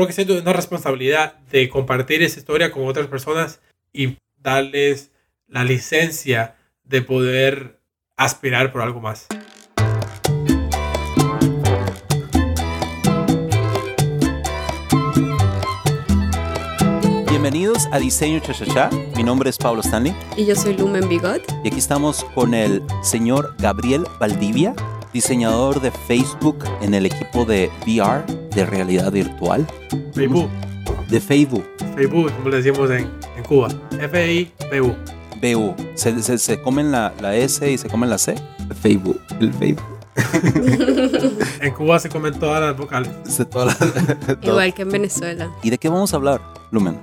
creo que siento una responsabilidad de compartir esa historia con otras personas y darles la licencia de poder aspirar por algo más. Bienvenidos a Diseño Chachachá. Mi nombre es Pablo Stanley. Y yo soy Lumen Bigot. Y aquí estamos con el señor Gabriel Valdivia, diseñador de Facebook en el equipo de VR, de realidad virtual. Facebook. De Facebook. Facebook, como le decimos en, en Cuba. F-I-B-U. BU. ¿Se, se, se comen la, la, S y se comen la C? Facebook. El Facebook. en Cuba se comen todas las vocales. Todas las, Igual que en Venezuela. ¿Y de qué vamos a hablar, Lumen?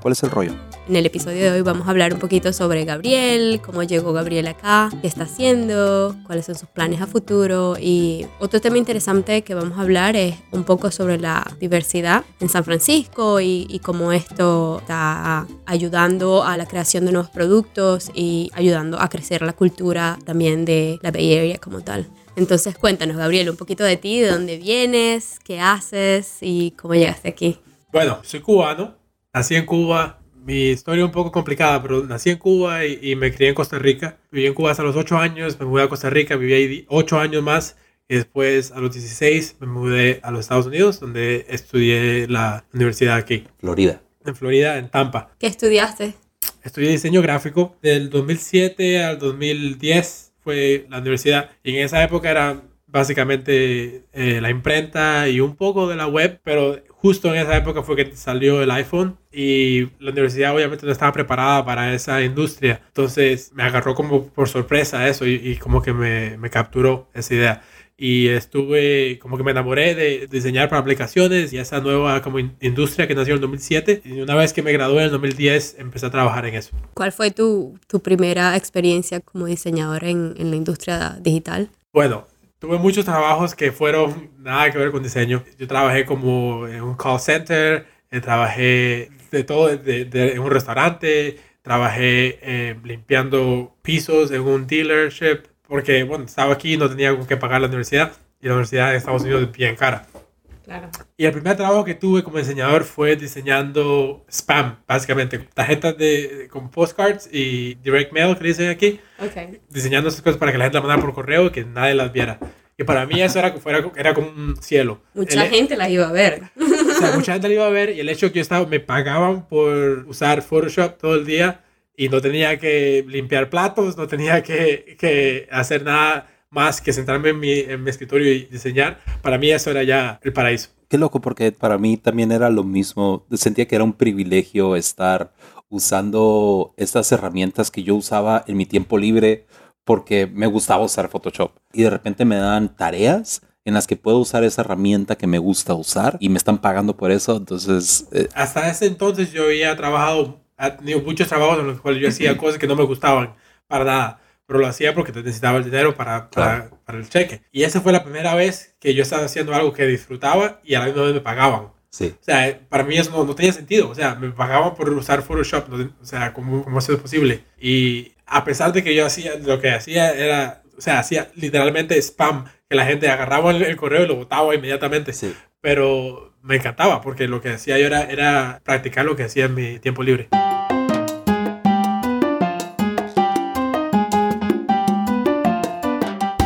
¿Cuál es el rollo? En el episodio de hoy vamos a hablar un poquito sobre Gabriel, cómo llegó Gabriel acá, qué está haciendo, cuáles son sus planes a futuro y otro tema interesante que vamos a hablar es un poco sobre la diversidad en San Francisco y, y cómo esto está ayudando a la creación de nuevos productos y ayudando a crecer la cultura también de la Bay Area como tal. Entonces cuéntanos, Gabriel, un poquito de ti, de dónde vienes, qué haces y cómo llegaste aquí. Bueno, soy cubano, nací en Cuba, mi historia es un poco complicada, pero nací en Cuba y, y, me crié en Costa Rica. Viví en Cuba hasta los 8 años, me mudé a Costa Rica, viví ahí 8 años más. Y después, a los 16, me mudé a los Estados Unidos, donde estudié la universidad aquí. Florida. En Florida, en Tampa. ¿Qué estudiaste? Estudié diseño gráfico. Del 2007 al 2010 fue la universidad. Y en esa época era básicamente eh, la imprenta y un poco de la web, pero justo en esa época fue que salió el iPhone y la universidad obviamente no estaba preparada para esa industria. Entonces me agarró como por sorpresa eso y, y como que me, me, capturó esa idea. Y estuve, como que me enamoré de diseñar para aplicaciones y esa nueva como in industria que nació en el 2007. Y una vez que me gradué en el 2010, empecé a trabajar en eso. ¿Cuál fue tu, tu primera experiencia como diseñador en, en la industria digital? Bueno, Tuve muchos trabajos que fueron nada que ver con diseño. Yo trabajé como en un call center, eh, trabajé de todo, de, en un restaurante, trabajé eh, limpiando pisos en un dealership, porque bueno, estaba aquí y no tenía con qué pagar la universidad y la universidad de Estados Unidos es bien cara. Claro. Y el primer trabajo que tuve como diseñador fue diseñando spam, básicamente, tarjetas de, con postcards y direct mail que dicen aquí. Okay. Diseñando esas cosas para que la gente las mandara por correo y que nadie las viera. Y para mí eso era, fuera, era como un cielo. Mucha el, gente las iba a ver. O sea, mucha gente las iba a ver y el hecho que yo estaba, me pagaban por usar Photoshop todo el día y no tenía que limpiar platos, no tenía que, que hacer nada más que sentarme en mi, en mi escritorio y diseñar, para mí eso era ya el paraíso. Qué loco, porque para mí también era lo mismo. Sentía que era un privilegio estar usando estas herramientas que yo usaba en mi tiempo libre porque me gustaba usar Photoshop. Y de repente me dan tareas en las que puedo usar esa herramienta que me gusta usar y me están pagando por eso. Entonces... Eh. Hasta ese entonces yo había trabajado, he tenido muchos trabajos en los cuales yo hacía cosas que no me gustaban para nada pero lo hacía porque necesitaba el dinero para, para, claro. para, el cheque. Y esa fue la primera vez que yo estaba haciendo algo que disfrutaba y a la misma vez me pagaban. Sí. O sea, para mí eso no, no tenía sentido. O sea, me pagaban por usar Photoshop. No, o sea, ¿cómo, ¿cómo eso es posible? Y a pesar de que yo hacía, lo que hacía era, o sea, hacía literalmente spam, que la gente agarraba el, el correo y lo botaba inmediatamente. Sí. Pero me encantaba porque lo que hacía yo era, era practicar lo que hacía en mi tiempo libre.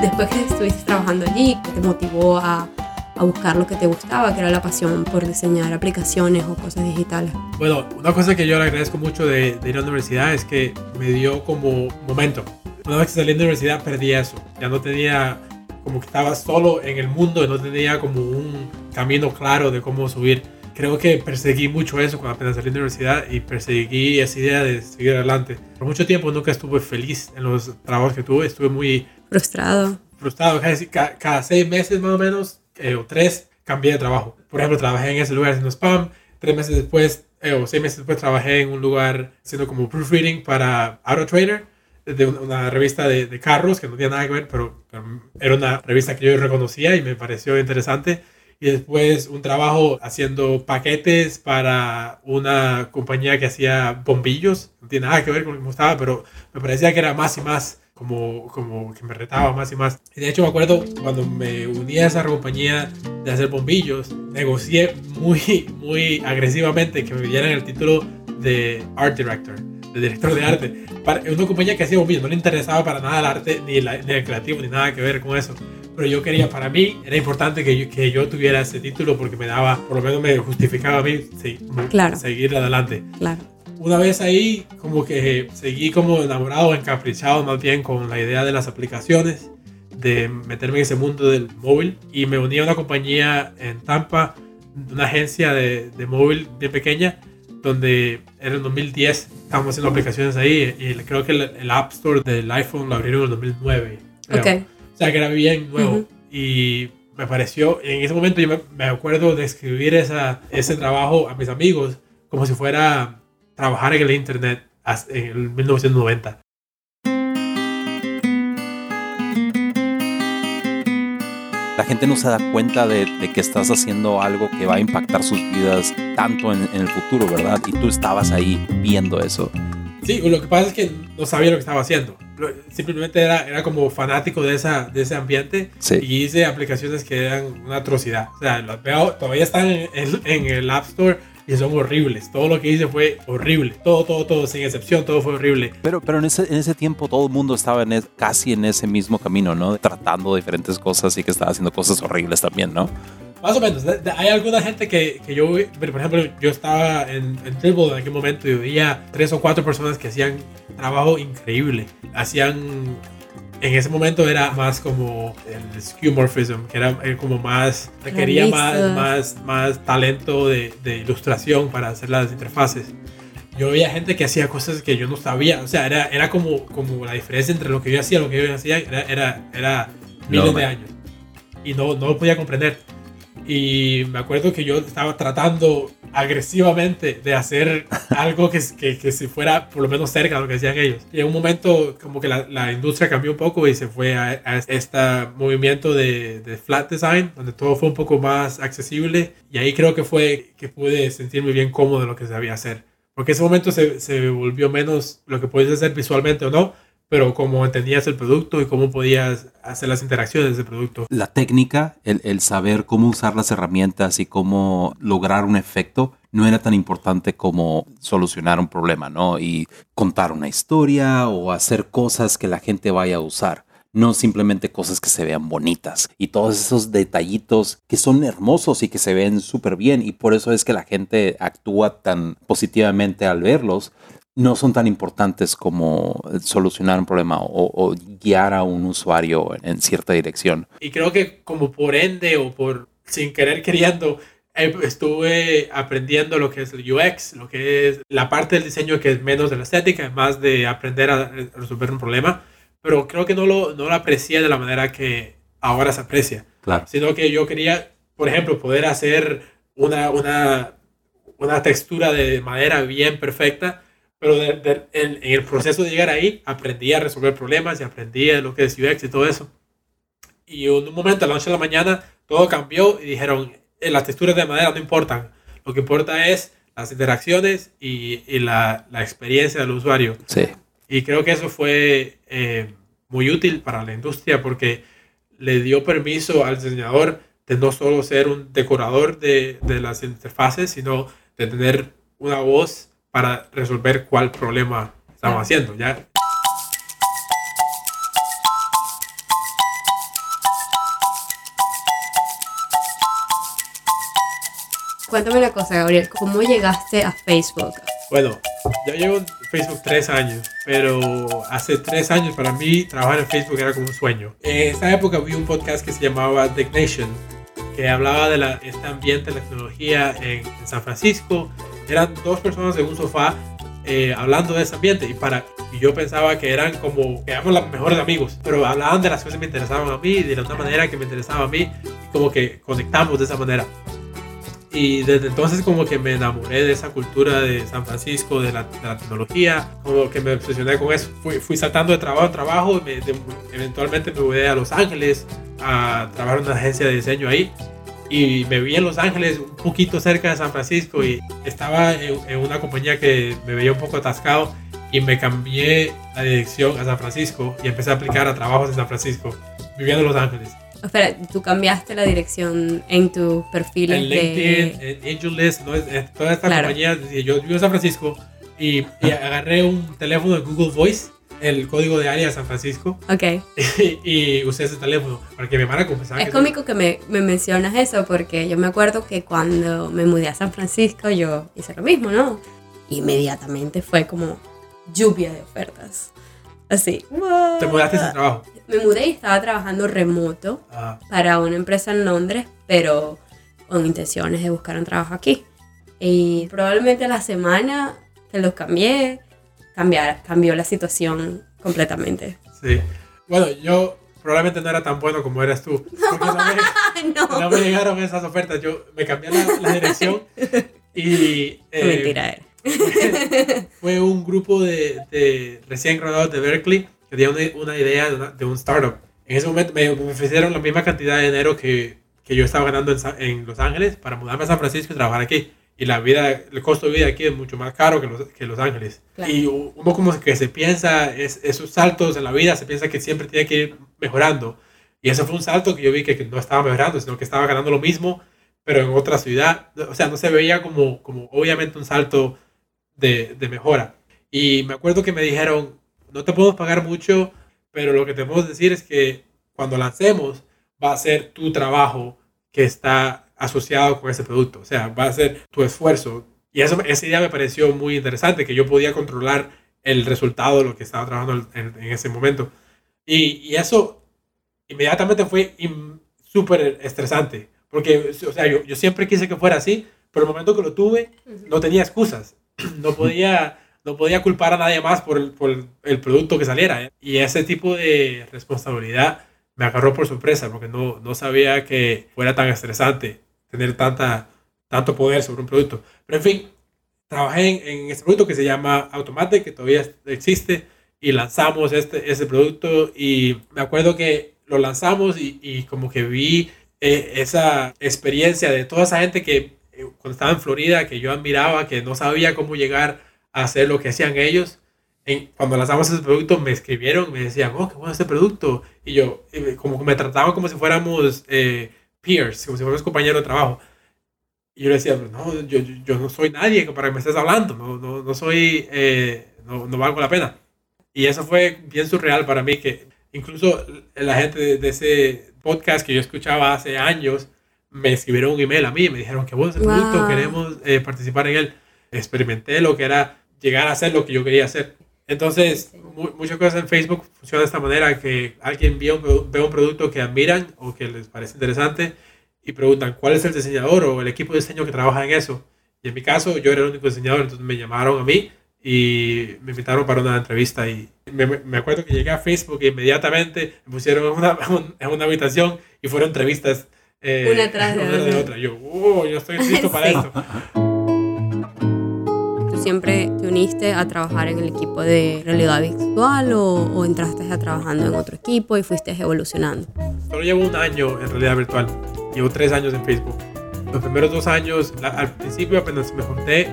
Después que estuviste trabajando allí, ¿qué te motivó a, a, buscar lo que te gustaba, que era la pasión por diseñar aplicaciones o cosas digitales? Bueno, una cosa que yo le agradezco mucho de, de ir a la universidad es que me dio como momento. Una vez que salí de la universidad perdí eso. Ya no tenía, como que estaba solo en el mundo no tenía como un camino claro de cómo subir. Creo que perseguí mucho eso cuando apenas salí de la universidad y perseguí esa idea de seguir adelante. Por mucho tiempo nunca estuve feliz en los trabajos que tuve, estuve muy frustrado. Frustrado, cada, cada seis meses más o menos, eh, o tres, cambié de trabajo. Por ejemplo, trabajé en ese lugar haciendo spam, tres meses después, eh, o seis meses después, trabajé en un lugar haciendo como proofreading para Auto Trader, de una revista de, de, carros que no tenía nada que ver, pero, pero era una revista que yo reconocía y me pareció interesante y después un trabajo haciendo paquetes para una compañía que hacía bombillos. No tiene nada que ver con lo que me gustaba, pero me parecía que era más y más como, como que me retaba más y más. Y de hecho me acuerdo cuando me uní a esa compañía de hacer bombillos, negocié muy, muy agresivamente que me dieran el título de Art Director, de director de arte. Para una compañía que hacía bombillos, no le interesaba para nada el arte, ni, la, ni el creativo, ni nada que ver con eso. Pero yo quería, para mí, era importante que yo, que yo tuviera ese título porque me daba, por lo menos me justificaba a mí sí, Claro. seguir adelante Claro. Una vez ahí, como que seguí como enamorado, encaprichado más bien con la idea de las aplicaciones, de meterme en ese mundo del móvil y me uní a una compañía en Tampa, una agencia de, de móvil bien pequeña, donde era en 2010, estábamos haciendo aplicaciones ahí y creo que el, el App Store del iPhone lo abrieron en 2009. creo. Ok. O sea, que era bien nuevo. Ujú. Y me pareció, en ese momento yo me, me acuerdo de escribir esa, ese trabajo a mis amigos como si fuera trabajar en el Internet en el 1990. La gente no se da cuenta de, de que estás haciendo algo que va a impactar sus vidas tanto en, en el futuro, ¿verdad? Y tú estabas ahí viendo eso. Sí, lo que pasa es que no sabía lo que estaba haciendo. Simplemente era, era como fanático de, esa, de ese ambiente Sí. y hice aplicaciones que eran una atrocidad. O sea, las veo, todavía están en, en- en el App Store y son horribles. Todo lo que hice fue horrible. Todo, todo, todo, sin excepción, todo fue horrible. Pero, pero en, ese, en ese tiempo todo el mundo estaba en es- casi en ese mismo camino, ¿no? Tratando diferentes cosas y que estaba haciendo cosas horribles también, ¿no? Más o menos. Hay alguna gente que, que yo, por ejemplo, yo estaba en, en Dribble en aquel momento y veía tres o cuatro personas que hacían trabajo increíble. Hacían, en ese momento era más como el skeuomorphism, que era eh, como más, requería más, más, más talento de, de ilustración para hacer las interfaces. Yo veía gente que hacía cosas que yo no sabía. O sea, era, era como, como la diferencia entre lo que yo hacía y lo que ellos hacían. Era, era, era miles Enorme. de años. Y no, no lo podía comprender. Y me acuerdo que yo estaba tratando agresivamente de hacer algo que, que, que si fuera por lo menos cerca de lo que hacían ellos. Y en un momento como que la, la industria cambió un poco y se fue a, a este movimiento de, de flat design, donde todo fue un poco más accesible. Y ahí creo que fue que pude sentirme bien cómodo de lo que sabía hacer. Porque ese momento se, se volvió menos lo que podías hacer visualmente o no, pero cómo entendías el producto y cómo podías hacer las interacciones del producto. La técnica, el, el saber cómo usar las herramientas y cómo lograr un efecto, no era tan importante como solucionar un problema, ¿no? Y contar una historia o hacer cosas que la gente vaya a usar. No simplemente cosas que se vean bonitas y todos esos detallitos que son hermosos y que se ven súper bien y por eso es que la gente actúa tan positivamente al verlos, no son tan importantes como solucionar un problema o, o guiar a un usuario en cierta dirección. Y creo que como por ende o por sin querer queriendo, eh, estuve aprendiendo lo que es el UX, lo que es la parte del diseño que es menos de la estética, más de aprender a resolver un problema. Pero creo que no lo, no lo aprecié de la manera que ahora se aprecia. Claro. Sino que yo quería, por ejemplo, poder hacer una, una, una textura de madera bien perfecta pero de, de, en, en, el proceso de llegar ahí aprendí a resolver problemas y aprendí lo que es UX y todo eso. Y en un momento, a la noche de la mañana, todo cambió y dijeron, eh, las texturas de madera no importan, lo que importa es las interacciones y, y la, la, experiencia del usuario. Sí. Y creo que eso fue eh, muy útil para la industria porque le dio permiso al diseñador de no solo ser un decorador de, de las interfaces, sino de tener una voz para resolver cuál problema estamos haciendo. ¿ya? Cuéntame una cosa, Gabriel, ¿cómo llegaste a Facebook? Bueno, yo llevo en Facebook tres años, pero hace tres años para mí trabajar en Facebook era como un sueño. En esa época vi un podcast que se llamaba The Nation, que hablaba de la, este ambiente de la tecnología en, en San Francisco. Eran dos personas en un sofá eh, hablando de ese ambiente y para y yo pensaba que eran como que éramos los mejores amigos pero hablaban de las cosas que me interesaban a mí de una manera que me interesaba a mí y como que conectamos de esa manera. Y desde entonces como que me enamoré de esa cultura de San Francisco de la, de la tecnología como que me obsesioné con eso. Fui, fui saltando de trabajo en trabajo me, de, eventualmente me mudé a Los Ángeles a trabajar en una agencia de diseño ahí y me vi en Los Ángeles, un poquito cerca de San Francisco, y estaba en, en, una compañía que me veía un poco atascado. y me cambié la dirección a San Francisco y empecé a aplicar a trabajos en San Francisco, viviendo en Los Ángeles. Espera, tú cambiaste la dirección en tu perfil En LinkedIn, en AngelList, ¿no? en todas estas Claro. compañías. Yo vivo en San Francisco y, y agarré un teléfono de Google Voice, el código de área de San Francisco, Ok. y, y usé ese teléfono para que me van a confesar. Es cómico que me, me mencionas eso porque yo me acuerdo que cuando me mudé a San Francisco yo hice lo mismo, ¿no? Inmediatamente fue como lluvia de ofertas. Así. Te mudaste sin trabajo. Me mudé y estaba trabajando remoto Ah, para una empresa en Londres, pero con intenciones de buscar un trabajo aquí. Y probablemente la semana que los cambié, cambiar, cambió la situación completamente. sí. Bueno, yo probablemente no era tan bueno como eras tú. Porque no me, no, no me llegaron esas ofertas. Yo me cambié la, la dirección y... Eh, mentira era. fue un grupo de, de recién graduados de Berkeley que tenía una, una idea de, una- de un startup. En ese momento me, me ofrecieron la misma cantidad de dinero que, que yo estaba ganando en, en Los Ángeles para mudarme a San Francisco y trabajar aquí. Y la vida, el costo de vida aquí es mucho más caro que Los, que Los Ángeles. Claro. Y uno como que se piensa, es, esos saltos en la vida, se piensa que siempre tiene que ir mejorando. Y ese fue un salto que yo vi que, que no estaba mejorando, sino que estaba ganando lo mismo, pero en otra ciudad. O sea, no se veía como, como obviamente un salto de, de mejora. Y me acuerdo que me dijeron, no te podemos pagar mucho, pero lo que te podemos decir es que cuando lancemos va a ser tu trabajo que está asociado con ese producto. O sea, va a ser tu esfuerzo. Y eso, esa idea me pareció muy interesante, que yo podía controlar el resultado de lo que estaba trabajando en, en ese momento. Y, y eso inmediatamente fue súper estresante, porque, o sea, yo, yo siempre quise que fuera así, pero el momento que lo tuve, no tenía excusas. No podía, no podía culpar a nadie más por el, por el- producto que saliera. Y ese tipo de responsabilidad me agarró por sorpresa porque no, no sabía que fuera tan estresante tener tanta, tanto poder sobre un producto. Pero en fin, trabajé en, en este producto que se llama Automate, que todavía existe, y lanzamos este, ese producto. Y me acuerdo que lo lanzamos y, y como que vi eh, esa experiencia de toda esa gente que eh, cuando estaba en Florida, que yo admiraba, que no sabía cómo llegar a hacer lo que hacían ellos. En- cuando lanzamos ese producto me escribieron, me decían, oh, qué bueno este producto. Y yo, eh, como que me trataban como si fuéramos eh, peers, como si fuéramos compañeros de trabajo. Y yo le decía, no, yo, yo, yo no soy nadie para que me estés hablando, no, no, no soy, eh, no, no valgo la pena. Y eso fue bien surreal para mí, que incluso la gente de, de ese podcast que yo escuchaba hace años, me escribieron un email a mí, me dijeron que bueno ese producto, Wow. queremos eh, participar en él. Experimenté lo que era llegar a hacer lo que yo quería hacer. Entonces, mu- muchas cosas en Facebook funcionan de esta manera, que alguien ve un, ve un producto que admiran o que les parece interesante y preguntan cuál es el diseñador o el equipo de diseño que trabaja en eso. Y en mi caso, yo era el único diseñador, entonces me llamaron a mí y me invitaron para una entrevista. Y me, me acuerdo que llegué a Facebook e inmediatamente me pusieron en una, en una habitación y fueron entrevistas. eh, Una tras de una otra. otra. Yo, "Oh, yo estoy listo para Sí. esto. ¿Tú siempre te uniste a trabajar en el equipo de realidad virtual o, o entraste a trabajando en otro equipo y fuiste evolucionando? Solo llevo un año en realidad virtual. Llevo tres años en Facebook. Los primeros dos años, la- al principio apenas me junté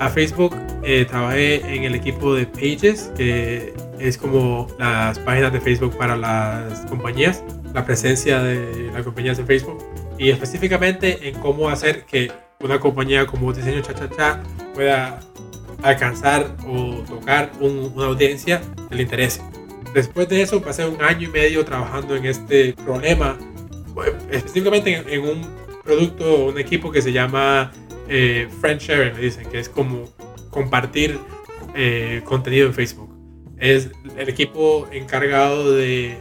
a Facebook, eh, trabajé en el equipo de Pages, que es como las páginas de Facebook para las compañías, la presencia de las compañías en Facebook y específicamente en cómo hacer que una compañía como Diseño Cha Cha pueda alcanzar o tocar un- una audiencia que le interese. Después de eso pasé un año y medio trabajando en este problema, específicamente en, un producto, un equipo que se llama eh, Friend Sharing, le dicen, que es como compartir eh, contenido en Facebook. Es el equipo encargado de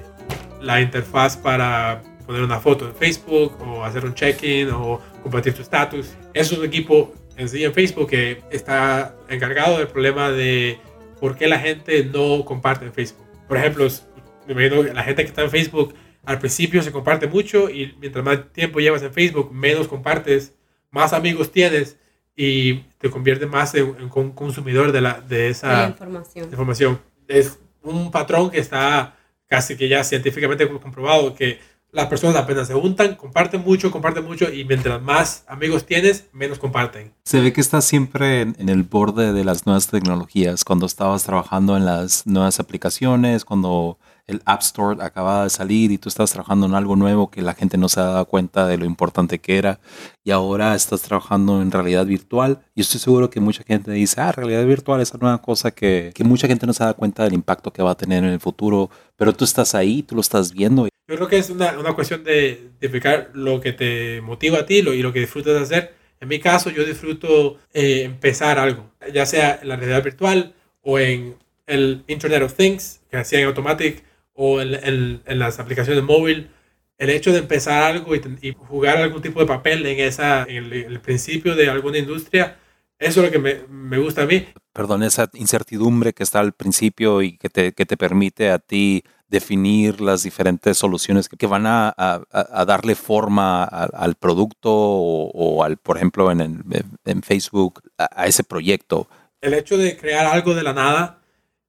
la interfaz para poner una foto en Facebook o hacer un check-in o compartir tu estatus. Es un equipo en sí en Facebook que está encargado del problema de por qué la gente no comparte en Facebook. Por ejemplo, s- me imagino que la gente que está en Facebook al principio se comparte mucho y mientras más tiempo llevas en Facebook, menos compartes, más amigos tienes y te conviertes más en, en un consumidor de, la, de De la esa información. información. Es un patrón que está casi que ya científicamente comprobado que las personas apenas se juntan, comparten mucho, comparten mucho y mientras más amigos tienes, menos comparten. Se ve que estás siempre en, el borde de las nuevas tecnologías, cuando estabas trabajando en las nuevas aplicaciones, cuando el App Store acababa de salir y tú estás trabajando en algo nuevo que la gente no se ha dado cuenta de lo importante que era y ahora estás trabajando en realidad virtual. Y estoy seguro que mucha gente dice, ah, realidad virtual es una cosa que, que mucha gente no se da cuenta del impacto que va a tener en el futuro, pero tú estás ahí, tú lo estás viendo. Yo creo que es una, una cuestión de identificar lo que te motiva a ti lo, y lo que disfrutas de hacer. En mi caso, yo disfruto eh, empezar algo, ya sea en la realidad virtual o en el Internet of Things, que hacía en Automatic, o en, en, las aplicaciones móvil, el hecho de empezar algo y, y, jugar algún tipo de papel en, esa, en el, el, principio de alguna industria, eso es lo que me, me, gusta a mí. Perdón, esa incertidumbre que está al principio y que te, que te permite a ti definir las diferentes soluciones que, van a, a, a, darle forma al producto o, o, al, por ejemplo, en, el, en Facebook, a ese proyecto. El hecho de crear algo de la nada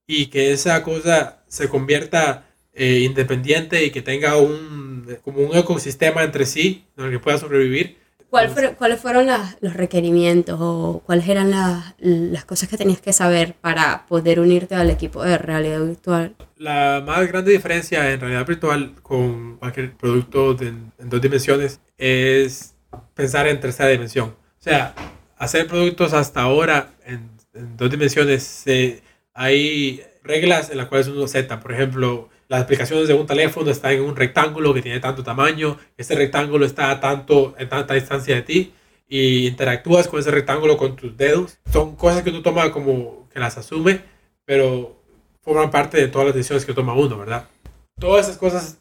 y que esa cosa se convierta eh, independiente y que tenga un, como un ecosistema entre sí en el que pueda sobrevivir. ¿Cuál fueron, ¿Cuáles fueron las, los requerimientos o cuáles eran las, las cosas que tenías que saber para poder unirte al equipo de realidad virtual? La más grande diferencia en realidad virtual con cualquier producto de, en dos dimensiones es pensar en tercera dimensión. O sea, hacer productos hasta ahora en, dos dimensiones, hay reglas en las cuales uno acepta. Por ejemplo, las aplicaciones de un teléfono están en un rectángulo que tiene tanto tamaño, este rectángulo está a tanto, en tanta distancia de ti y interactúas con ese rectángulo con tus dedos. Son cosas que uno toma como que las asume, pero forman parte de todas las decisiones que toma uno, ¿verdad? Todas esas cosas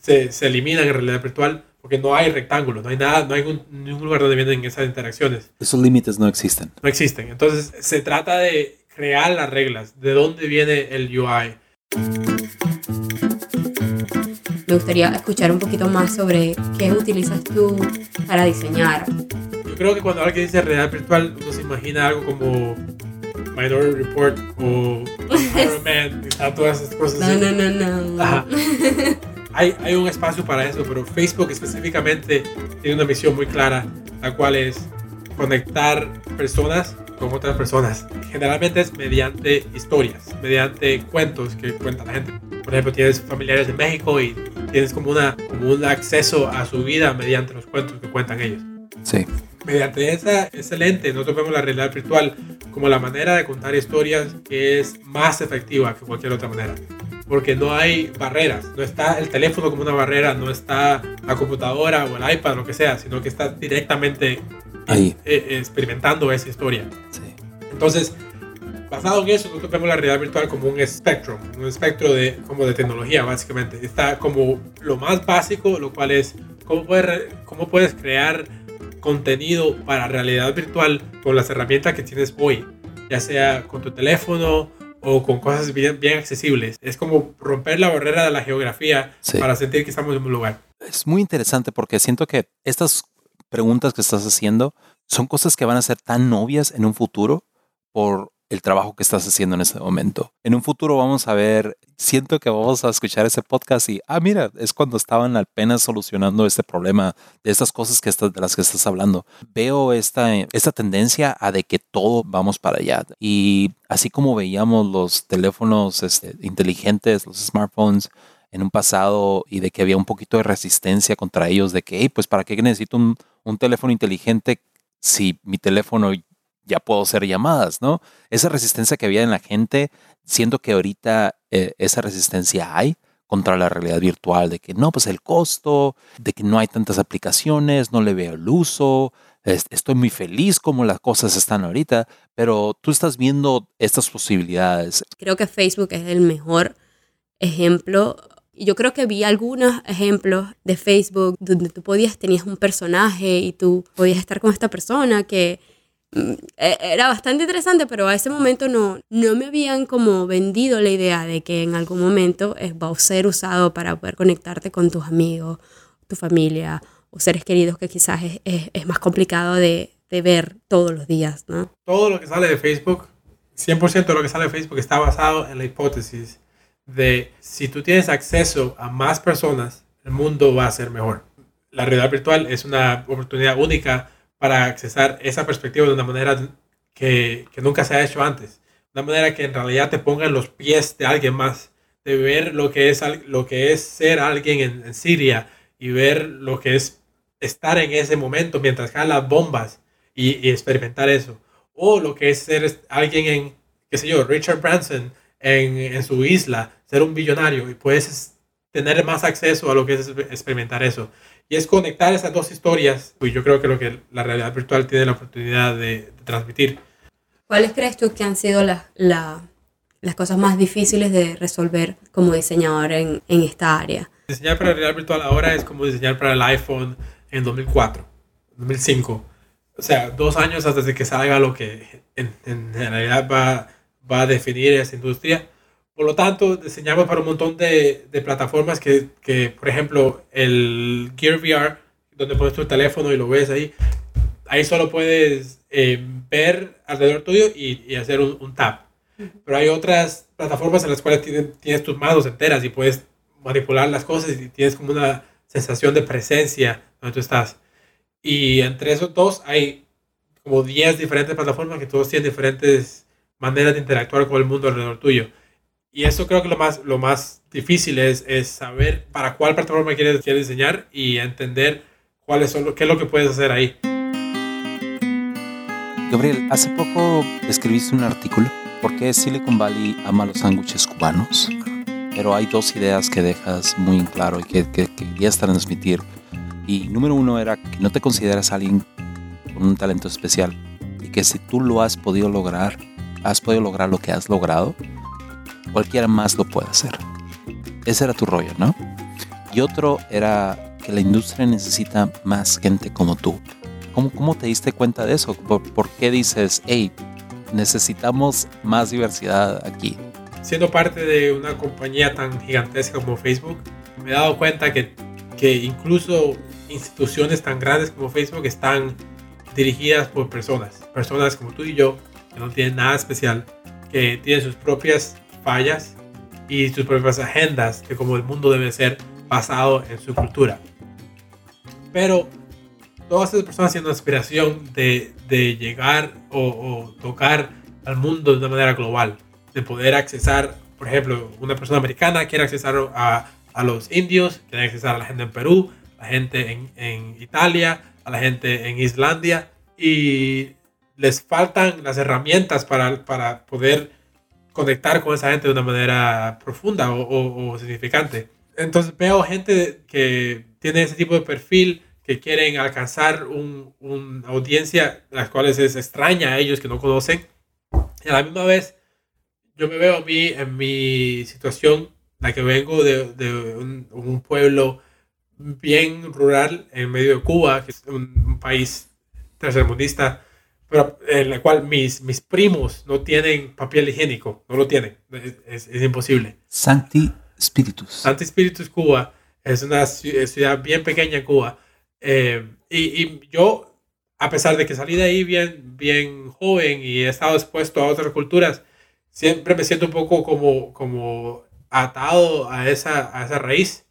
se, se eliminan en realidad virtual porque no hay rectángulos, no hay nada, no hay un, ningún lugar donde vienen esas interacciones. Esos límites no existen. No existen. Entonces se trata de crear las reglas, de dónde viene el UI me gustaría escuchar un poquito más sobre qué utilizas tú para diseñar. Yo creo que cuando alguien dice realidad virtual, uno se imagina algo como Minority Report o Iron Man, y todas esas cosas. No, no, no, no. Hay, hay un espacio para eso, pero Facebook específicamente tiene una misión muy clara, la cual es conectar personas con otras personas. Generalmente es mediante historias, mediante cuentos que cuenta la gente. Por ejemplo, tienes familiares de México y tienes como, una, como un acceso a su vida mediante los cuentos que cuentan ellos. Sí. Mediante esa excelente, nosotros vemos la realidad virtual como la manera de contar historias que es más efectiva que cualquier otra manera. Porque no hay barreras, no está el teléfono como una barrera, no está la computadora o el iPad, lo que sea, sino que está directamente Ahí. Eh, experimentando esa historia. Sí. Entonces, basado en eso, nosotros vemos la realidad virtual como un espectro, un espectro de, como de tecnología, básicamente. Está como lo más básico, lo cual es cómo puedes, cómo puedes crear contenido para realidad virtual con las herramientas que tienes hoy, ya sea con tu teléfono o con cosas bien, bien accesibles. Es como romper la barrera de la geografía Sí. para sentir que estamos en un lugar. Es muy interesante porque siento que estas preguntas que estás haciendo son cosas que van a ser tan obvias en un futuro por el trabajo que estás haciendo en este momento. En un futuro vamos a ver, siento que vamos a escuchar ese podcast y, ah, mira, es cuando estaban apenas solucionando este problema de estas cosas que estás, de las que estás hablando. Veo esta, esta tendencia a de que todo vamos para allá. Y así como veíamos los teléfonos este, inteligentes, los smartphones, en un pasado y de que había un poquito de resistencia contra ellos, de que, hey, pues, ¿para qué necesito un, un teléfono inteligente si mi teléfono ya puedo hacer llamadas, ¿no? Esa resistencia que había en la gente, siento que ahorita eh, esa resistencia hay contra la realidad virtual, de que no, pues el costo, de que no hay tantas aplicaciones, no le veo el uso, es- estoy muy feliz como las cosas están ahorita, pero tú estás viendo estas posibilidades. Creo que Facebook es el mejor ejemplo. Yo creo que vi algunos ejemplos de Facebook donde tú podías, tenías un personaje y tú podías estar con esta persona que era bastante interesante, pero a ese momento no, no me habían como vendido la idea de que en algún momento va a ser usado para poder conectarte con tus amigos, tu familia o seres queridos que quizás es, es- es más complicado de, de ver todos los días, ¿no? todo lo que sale de Facebook, 100% de lo que sale de Facebook está basado en la hipótesis de si tú tienes acceso a más personas el mundo va a ser mejor. La realidad virtual es una oportunidad única para accesar esa perspectiva de una manera que, que nunca se ha hecho antes. Una manera que en realidad te ponga en los pies de alguien más, de ver lo que es, lo que es ser alguien en, Siria y ver lo que es estar en ese momento mientras caen las bombas y, y, experimentar eso. O lo que es ser alguien en, qué sé yo, Richard Branson en, en su isla, ser un billonario y puedes tener más acceso a lo que es experimentar eso. Y es conectar esas dos historias, y yo creo que lo que la realidad virtual tiene la oportunidad de, de transmitir. ¿Cuáles crees tú que han sido las, la, las cosas más difíciles de resolver como diseñador en, en esta área? Diseñar para la realidad virtual ahora es como diseñar para el iPhone en 2004, 2005. O sea, dos años antes de que salga lo que en, en realidad va, va a definir esa industria. Por lo tanto, diseñamos para un montón de, de plataformas que, que, por ejemplo, el Gear VR, donde pones tu teléfono y lo ves ahí, ahí solo puedes eh, ver alrededor tuyo y, y hacer un, un, tap. Pero hay otras plataformas en las cuales tienes, tienes tus manos enteras y puedes manipular las cosas y tienes como una sensación de presencia donde tú estás. Y entre esos dos hay como 10 diferentes plataformas que todos tienen diferentes maneras de interactuar con el mundo alrededor tuyo. Y eso creo que lo más, lo más difícil es, es saber para cuál plataforma quieres, quieres diseñar y entender cuáles son, qué es lo que puedes hacer ahí. Gabriel, hace poco escribiste un artículo, ¿por qué Silicon Valley ama los sándwiches cubanos? Pero hay dos ideas que dejas muy en claro y que, que, que querías transmitir. Y número uno era que no te consideras alguien con un talento especial y que si tú lo has podido lograr, has podido lograr lo que has logrado, cualquiera más lo puede hacer. Ese era tu rollo, ¿no? Y otro era que la industria necesita más gente como tú. ¿Cómo, te diste cuenta de eso? ¿Por, ¿Por, qué dices, hey, necesitamos más diversidad aquí? Siendo parte de una compañía tan gigantesca como Facebook, me he dado cuenta que, que incluso instituciones tan grandes como Facebook están dirigidas por personas. Personas como tú y yo, que no tienen nada especial, que tienen sus propias fallas y sus propias agendas de cómo el mundo debe ser basado en su cultura. Pero todas esas personas tienen una aspiración de, de llegar o, o, tocar al mundo de una manera global, de poder accesar, por ejemplo, una persona americana quiere accesar a, a los indios, quiere accesar a la gente en Perú, a la gente en, en Italia, a la gente en Islandia y les faltan las herramientas para, para poder conectar con esa gente de una manera profunda o, o, o, significante. Entonces veo gente que tiene ese tipo de perfil, que quieren alcanzar una un audiencia, las cuales es extraña a ellos que no conocen. Y a la misma vez, yo me veo a mí en mi situación, la que vengo de, de un, un, pueblo bien rural en medio de Cuba, que es un, un país tercermundista, pero en la cual mis, mis primos no tienen papel higiénico, no lo tienen, es, es, es imposible. Sancti Spiritus. Sancti Spiritus Cuba es una ciudad bien pequeña en Cuba. Eh, y, y, yo, a pesar de que salí de ahí bien, bien joven y he estado expuesto a otras culturas, siempre me siento un poco como, como atado a esa, a esa raíz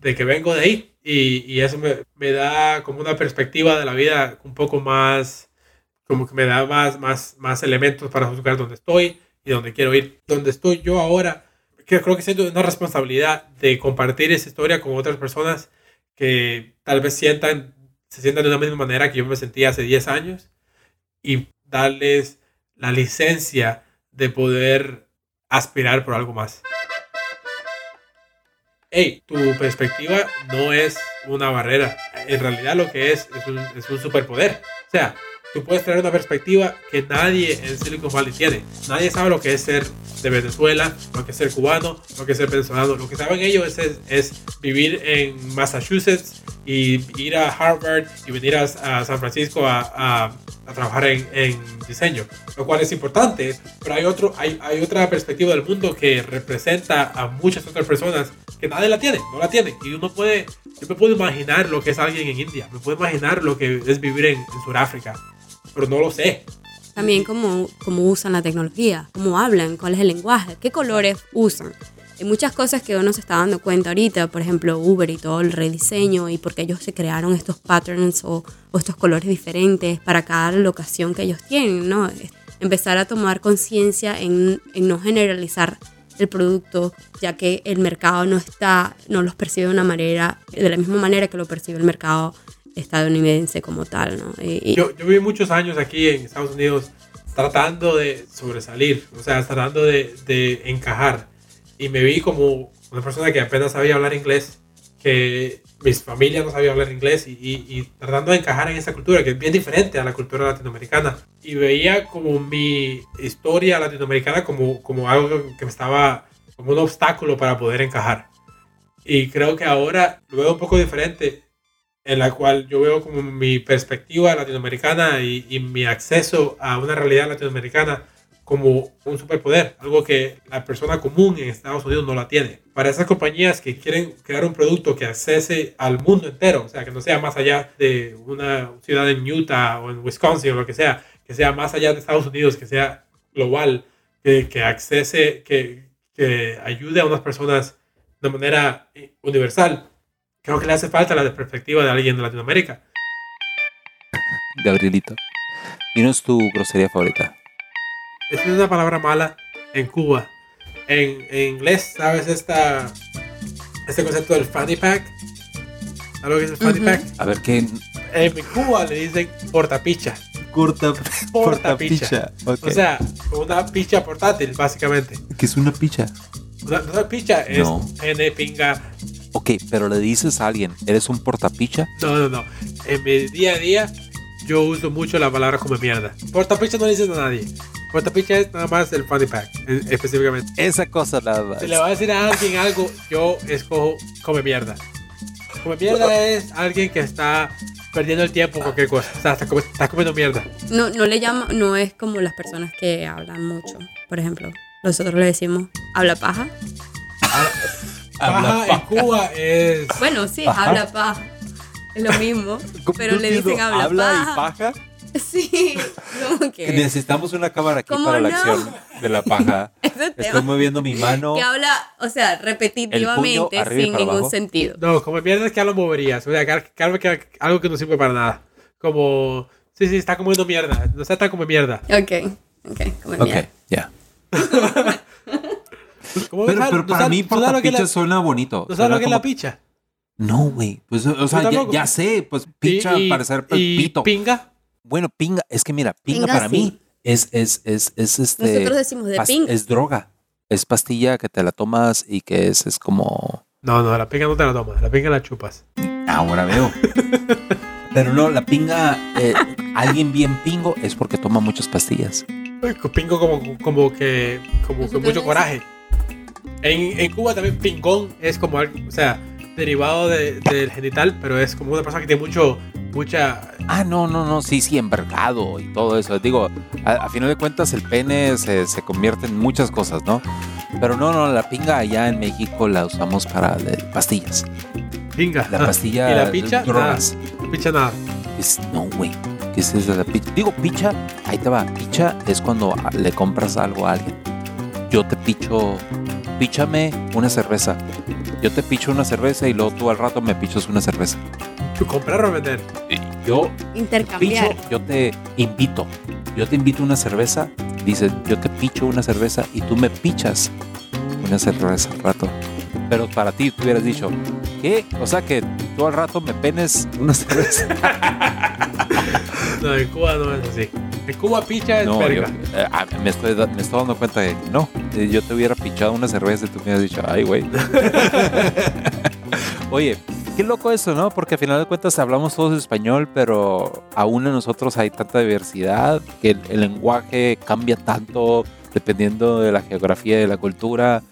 de que vengo de ahí. Y, y eso me, me da como una perspectiva de la vida un poco más como que me da más, más, más elementos para juzgar dónde estoy y dónde quiero ir. Donde estoy yo ahora, que creo que siento una responsabilidad de compartir esa historia con otras personas que tal vez sientan, se sientan de una misma manera que yo me sentía hace 10 años y darles la licencia de poder aspirar por algo más. Hey, tu perspectiva no es una barrera. En realidad lo que es es un, es un superpoder. O sea, tú puedes tener una perspectiva que nadie en Silicon Valley tiene. Nadie sabe lo que es ser de Venezuela, lo que es ser cubano, lo que es ser venezolano. Lo que saben ellos es, es vivir en Massachusetts y ir a Harvard y venir a, a San Francisco a, a, a trabajar en, en, diseño, lo cual es importante, pero hay, otro, hay, hay otra perspectiva del mundo que representa a muchas otras personas que nadie la tiene, no la tiene. Y uno puede, yo me puedo imaginar lo que es alguien en India, me puedo imaginar lo que es vivir en, en Sudáfrica, pero no lo sé. También cómo, cómo usan la tecnología, cómo hablan, cuál es el lenguaje, qué colores usan. hay muchas cosas que uno se está dando cuenta ahorita, por ejemplo Uber y todo el rediseño y porque ellos se crearon estos patterns o, o estos colores diferentes para cada locación que ellos tienen, ¿no? Empezar a tomar conciencia en, en no generalizar el producto, ya que el mercado no está, no los percibe de una manera, de la misma manera que lo percibe el mercado estadounidense como tal, ¿no? Y, Yo, yo viví muchos años aquí en Estados Unidos tratando de sobresalir, o sea, tratando de, de encajar. Y me vi como una persona que apenas sabía hablar inglés, que mis familias no sabía hablar inglés y, y- y tratando de encajar en esa cultura que es bien diferente a la cultura latinoamericana. Y veía como mi historia latinoamericana como, como algo que me estaba como un obstáculo para poder encajar. Y creo que ahora lo veo un poco diferente, en la cual yo veo como mi perspectiva latinoamericana y, mi acceso a una realidad latinoamericana como un superpoder, algo que la persona común en Estados Unidos no la tiene. Para esas compañías que quieren crear un producto que accese al mundo entero, o sea, que no sea más allá de una ciudad en Utah o en Wisconsin o lo que sea, que sea más allá de Estados Unidos, que sea global, que, que accese, que, que ayude a unas personas de manera eh, universal. Creo que le hace falta la perspectiva de alguien de Latinoamérica. Gabrielito, ¿y no es tu grosería favorita? Es una palabra mala en Cuba. En, en inglés, ¿sabes esta, este concepto del fanny pack? ¿Sabes lo que es el fanny pack? A ver, ¿qué? En Cuba le dicen portapicha. Corta, Portapicha. Ok. O sea, una picha portátil, básicamente. ¿qué es una picha? Una, una picha es No. N pinga. Ok, pero le dices a alguien, ¿eres un portapicha? No, no, no. En mi día a día, yo uso mucho la palabra come mierda. Portapicha no le dices a nadie. Portapicha es nada más el fanny pack, en- específicamente. Esa cosa la... Si le va a decir a alguien algo, yo escojo come mierda. Come mierda es alguien que está perdiendo el tiempo con cualquier cosa. O sea, está, comi- está comiendo mierda. no, no le llama, no es como las personas que hablan mucho. Por ejemplo, nosotros le decimos, habla paja. Paja en Cuba es. Bueno, sí, habla paja. Es lo mismo, pero le dicen habla, paja. paja? Sí, como que. Necesitamos una cámara aquí ¿Cómo para la no? acción de la paja. Estoy moviendo mi mano. que habla, o sea, repetitivamente y sin ningún abajo. sentido. No, come mierda es que ya lo moverías. O sea, que, que algo, que, algo que no sirve para nada. Como. Sí, sí, está comiendo mierda. No está tan come mierda. Ok, ok, como Ok, mierda. ya. ¿Cómo Pero, sabes- pero para mí ¿tú que la- suena bonito. ¿No sabes lo que es la picha? No, güey. Pues, o sea, ya, ya sé, pues picha Y- y- parecer y pito. pinga. Bueno, pinga, es que mira, pinga, Pinga para sí. mí es, es, es, es este. Nosotros decimos de pas- ping. Es droga. Es pastilla que te la tomas y que es, es como. No, no, la pinga no te la tomas. La pinga la chupas. Ahora veo. Pero no, la pinga, eh, alguien bien pingo es porque toma muchas pastillas. Pingo como, como que. Como con Nosotros mucho coraje. En, en Cuba también pingón es como algo. O sea, derivado de- del genital, pero es como una persona que tiene mucho. Mucha. Ah, no, no, no, sí, sí, envergado y todo eso. Digo, a, a final de cuentas el pene se, se convierte en muchas cosas, ¿no? Pero no, no, la pinga allá en México la usamos para de pastillas. Pinga. La Ah, pastilla ¿Y la picha? drogas. No picha nada. Es- no, güey. ¿Qué es eso la picha? Digo, picha, ahí te va. Picha es cuando le compras algo a alguien. Yo te picho, píchame una cerveza. Yo te picho una cerveza y luego tú al rato me pichas una cerveza. Comprar o vender. Yo picho, Intercambiar. yo te invito. Yo te invito una cerveza. Dices, yo te picho una cerveza y tú me pichas una cerveza al rato. Pero para ti, tú hubieras dicho, ¿qué? O sea que tú al rato me penes una cerveza. No, en Cuba no es así. En Cuba picha es No, yo, verga. eh, ah, me, estoy, me estoy dando cuenta de que no. Eh, Yo te hubiera pichado una cerveza y tú me hubieras dicho, ay, güey. Oye, qué loco eso, ¿no? Porque al final de cuentas hablamos todos español, pero aún en nosotros hay tanta diversidad que el, el lenguaje cambia tanto dependiendo de la geografía y de la cultura.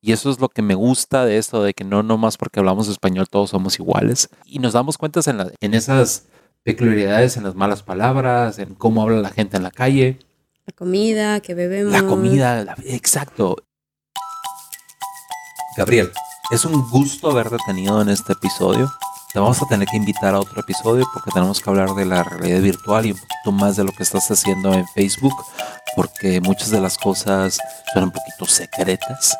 Y eso es lo que me gusta de esto, de que no nomás porque hablamos español todos somos iguales. Y nos damos cuenta en, la- en esas peculiaridades, en las malas palabras, en cómo habla la gente en la calle. La comida que bebemos. La comida, la- exacto. Gabriel, es un gusto haberte tenido en este episodio. Te vamos a tener que invitar a otro episodio porque tenemos que hablar de la realidad virtual y un poquito más de lo que estás haciendo en Facebook, porque muchas de las cosas son un poquito secretas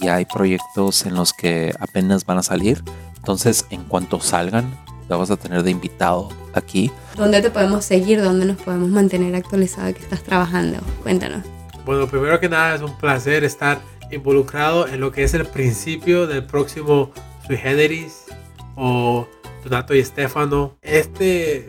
y hay proyectos en los que apenas van a salir. Entonces, en cuanto salgan, te vas a tener de invitado aquí. ¿Dónde te podemos seguir? ¿Dónde nos podemos mantener actualizado que estás trabajando? Cuéntanos. Bueno, primero que nada es un placer estar involucrado en lo que es el principio del próximo Sui Generis o Donato y Stefano. Este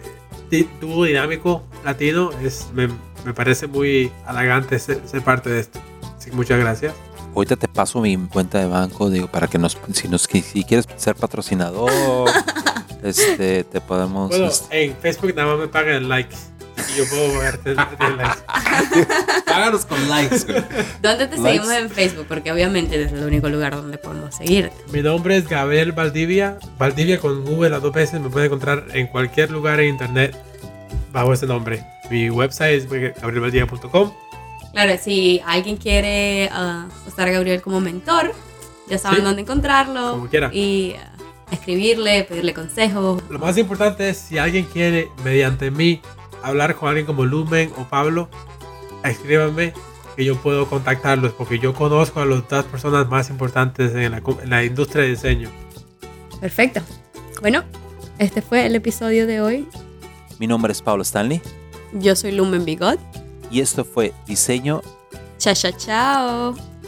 dúo dinámico latino es, me, me parece muy halagante ser, ser, parte de esto. Así que muchas gracias. Ahorita te paso mi cuenta de banco, digo, para que nos, si, nos, si quieres ser patrocinador, este, te podemos... Bueno, este, en Facebook nada más me pagan likes. Y yo puedo verte likes. Páganos con likes. güey. ¿Dónde te Likes. seguimos en Facebook? Porque obviamente es el único lugar donde podemos seguirte. Mi nombre es Gabriel Valdivia. Valdivia con V las dos veces. Me puede encontrar en cualquier lugar en internet bajo ese nombre. Mi website es gabrielvaldivia.com. Claro, si alguien quiere ah, usar a Gabriel como mentor, ya saben Sí. dónde encontrarlo. Como quiera. Y escribirle, pedirle consejos. Lo más importante es si alguien quiere, mediante mí, hablar con alguien como Lumen o Pablo, escríbanme que yo puedo contactarlos porque yo conozco a las dos personas más importantes en la, en la industria de diseño. Perfecto. Bueno, este fue el episodio de hoy. Mi nombre es Pablo Stanley Yo soy Lumen Bigot. y esto fue Diseño Chao, chao, chao.